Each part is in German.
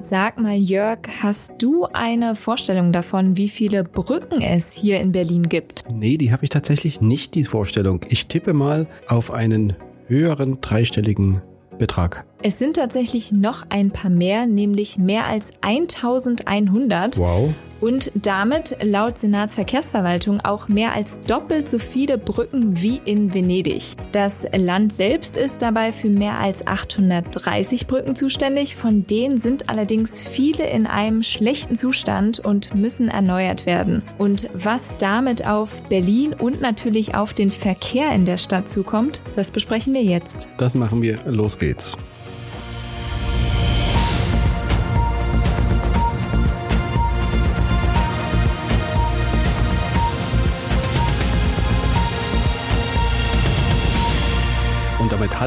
Sag mal, Jörg, hast du eine Vorstellung davon, wie viele Brücken es hier in Berlin gibt? Nee, die habe ich tatsächlich nicht, die Vorstellung. Ich tippe mal auf einen höheren dreistelligen Betrag. Es sind tatsächlich noch ein paar mehr, nämlich mehr als 1100. Wow. Und damit laut Senatsverkehrsverwaltung auch mehr als doppelt so viele Brücken wie in Venedig. Das Land selbst ist dabei für mehr als 830 Brücken zuständig, von denen sind allerdings viele in einem schlechten Zustand und müssen erneuert werden. Und was damit auf Berlin und natürlich auf den Verkehr in der Stadt zukommt, das besprechen wir jetzt. Das machen wir. Los geht's.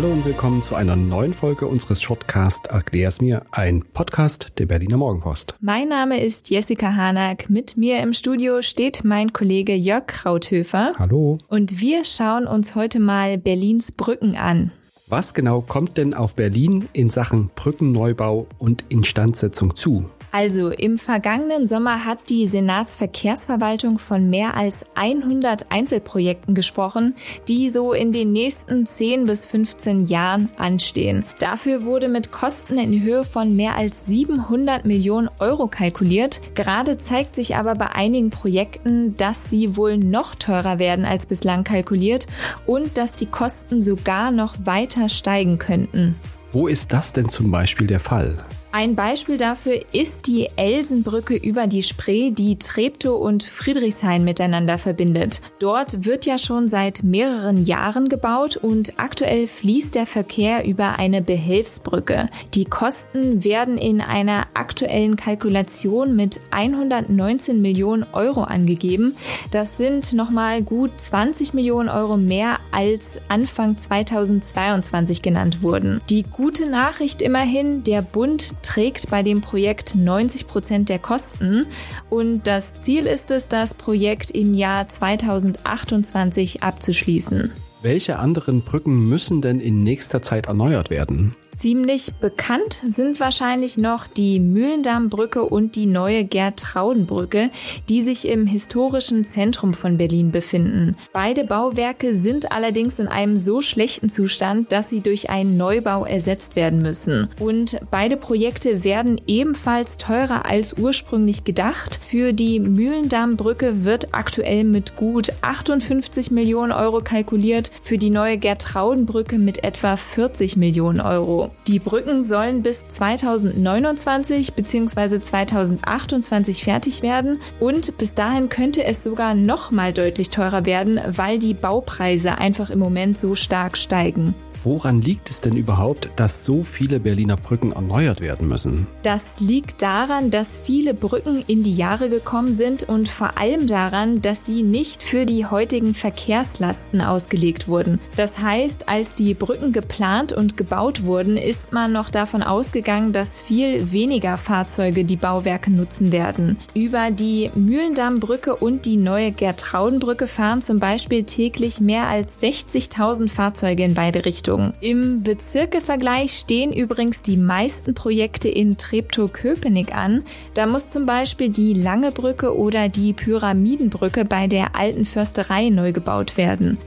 Hallo und willkommen zu einer neuen Folge unseres Shortcast Erklär's mir, ein Podcast der Berliner Morgenpost. Mein Name ist Jessica Hanack. Mit mir im Studio steht mein Kollege Jörg Krauthöfer. Hallo. Und wir schauen uns heute mal Berlins Brücken an. Was genau kommt denn auf Berlin in Sachen Brückenneubau und Instandsetzung zu? Also im vergangenen Sommer hat die Senatsverkehrsverwaltung von mehr als 100 Einzelprojekten gesprochen, die so in den nächsten 10 bis 15 Jahren anstehen. Dafür wurde mit Kosten in Höhe von mehr als 700 Millionen Euro kalkuliert. Gerade zeigt sich aber bei einigen Projekten, dass sie wohl noch teurer werden als bislang kalkuliert und dass die Kosten sogar noch weiter steigen könnten. Wo ist das denn zum Beispiel der Fall? Ein Beispiel dafür ist die Elsenbrücke über die Spree, die Treptow und Friedrichshain miteinander verbindet. Dort wird ja schon seit mehreren Jahren gebaut und aktuell fließt der Verkehr über eine Behelfsbrücke. Die Kosten werden in einer aktuellen Kalkulation mit 119 Millionen Euro angegeben. Das sind nochmal gut 20 Millionen Euro mehr als Anfang 2022 genannt wurden. Die gute Nachricht immerhin, der Bund trägt bei dem Projekt 90 Prozent der Kosten und das Ziel ist es, das Projekt im Jahr 2028 abzuschließen. Welche anderen Brücken müssen denn in nächster Zeit erneuert werden? Ziemlich bekannt sind wahrscheinlich noch die Mühlendammbrücke und die neue Gertraudenbrücke, die sich im historischen Zentrum von Berlin befinden. Beide Bauwerke sind allerdings in einem so schlechten Zustand, dass sie durch einen Neubau ersetzt werden müssen. Und beide Projekte werden ebenfalls teurer als ursprünglich gedacht. Für die Mühlendammbrücke wird aktuell mit gut 58 Millionen Euro kalkuliert, für die neue Gertraudenbrücke mit etwa 40 Millionen Euro. Die Brücken sollen bis 2029 bzw. 2028 fertig werden und bis dahin könnte es sogar noch mal deutlich teurer werden, weil die Baupreise einfach im Moment so stark steigen. Woran liegt es denn überhaupt, dass so viele Berliner Brücken erneuert werden müssen? Das liegt daran, dass viele Brücken in die Jahre gekommen sind und vor allem daran, dass sie nicht für die heutigen Verkehrslasten ausgelegt wurden. Das heißt, als die Brücken geplant und gebaut wurden, ist man noch davon ausgegangen, dass viel weniger Fahrzeuge die Bauwerke nutzen werden. Über die Mühlendammbrücke und die neue Gertraudenbrücke fahren zum Beispiel täglich mehr als 60.000 Fahrzeuge in beide Richtungen. Richtung. Im Bezirkevergleich stehen übrigens die meisten Projekte in Treptow-Köpenick an. Da muss zum Beispiel die Lange Brücke oder die Pyramidenbrücke bei der alten Försterei neu gebaut werden.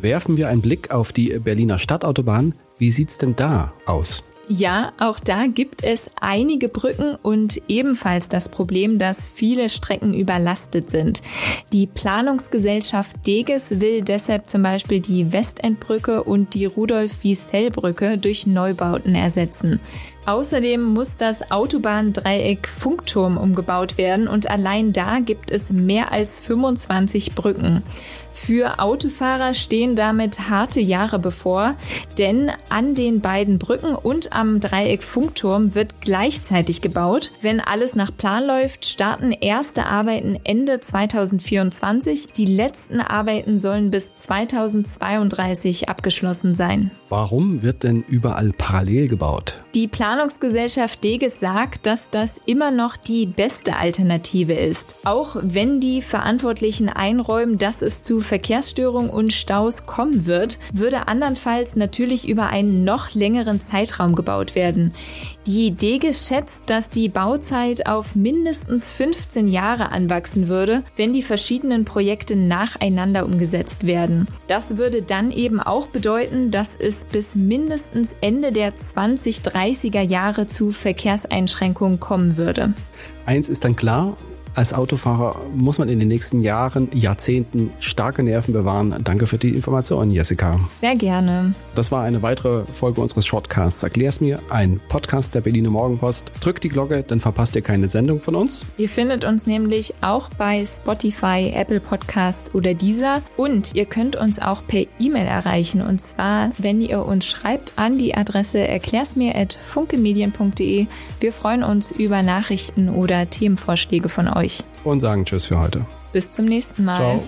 Werfen wir einen Blick auf die Berliner Stadtautobahn. Wie sieht's denn da aus? Ja, auch da gibt es einige Brücken und ebenfalls das Problem, dass viele Strecken überlastet sind. Die Planungsgesellschaft Deges will deshalb zum Beispiel die Westendbrücke und die Rudolf-Wiesel-Brücke durch Neubauten ersetzen. Außerdem muss das Autobahndreieck Funkturm umgebaut werden und allein da gibt es mehr als 25 Brücken. Für Autofahrer stehen damit harte Jahre bevor, denn an den beiden Brücken und am Dreieck Funkturm wird gleichzeitig gebaut. Wenn alles nach Plan läuft, starten erste Arbeiten Ende 2024. Die letzten Arbeiten sollen bis 2032 abgeschlossen sein. Warum wird denn überall parallel gebaut? Die Planungsgesellschaft Deges sagt, dass das immer noch die beste Alternative ist. Auch wenn die Verantwortlichen einräumen, dass es zu Verkehrsstörungen und Staus kommen wird, würde andernfalls natürlich über einen noch längeren Zeitraum gebaut werden. Die Idee geschätzt, dass die Bauzeit auf mindestens 15 Jahre anwachsen würde, wenn die verschiedenen Projekte nacheinander umgesetzt werden. Das würde dann eben auch bedeuten, dass es bis mindestens Ende der 2030er Jahre zu Verkehrseinschränkungen kommen würde. Eins ist dann klar, als Autofahrer muss man in den nächsten Jahren, Jahrzehnten starke Nerven bewahren. Danke für die Information, Jessica. Sehr gerne. Das war eine weitere Folge unseres Shortcasts. Erklär's mir, ein Podcast der Berliner Morgenpost. Drückt die Glocke, dann verpasst ihr keine Sendung von uns. Ihr findet uns nämlich auch bei Spotify, Apple Podcasts oder dieser. Und ihr könnt uns auch per E-Mail erreichen. Und zwar, wenn ihr uns schreibt an die Adresse erklärsmir.funkemedien.de. Wir freuen uns über Nachrichten oder Themenvorschläge von euch und sagen Tschüss für heute. Bis zum nächsten Mal. Ciao.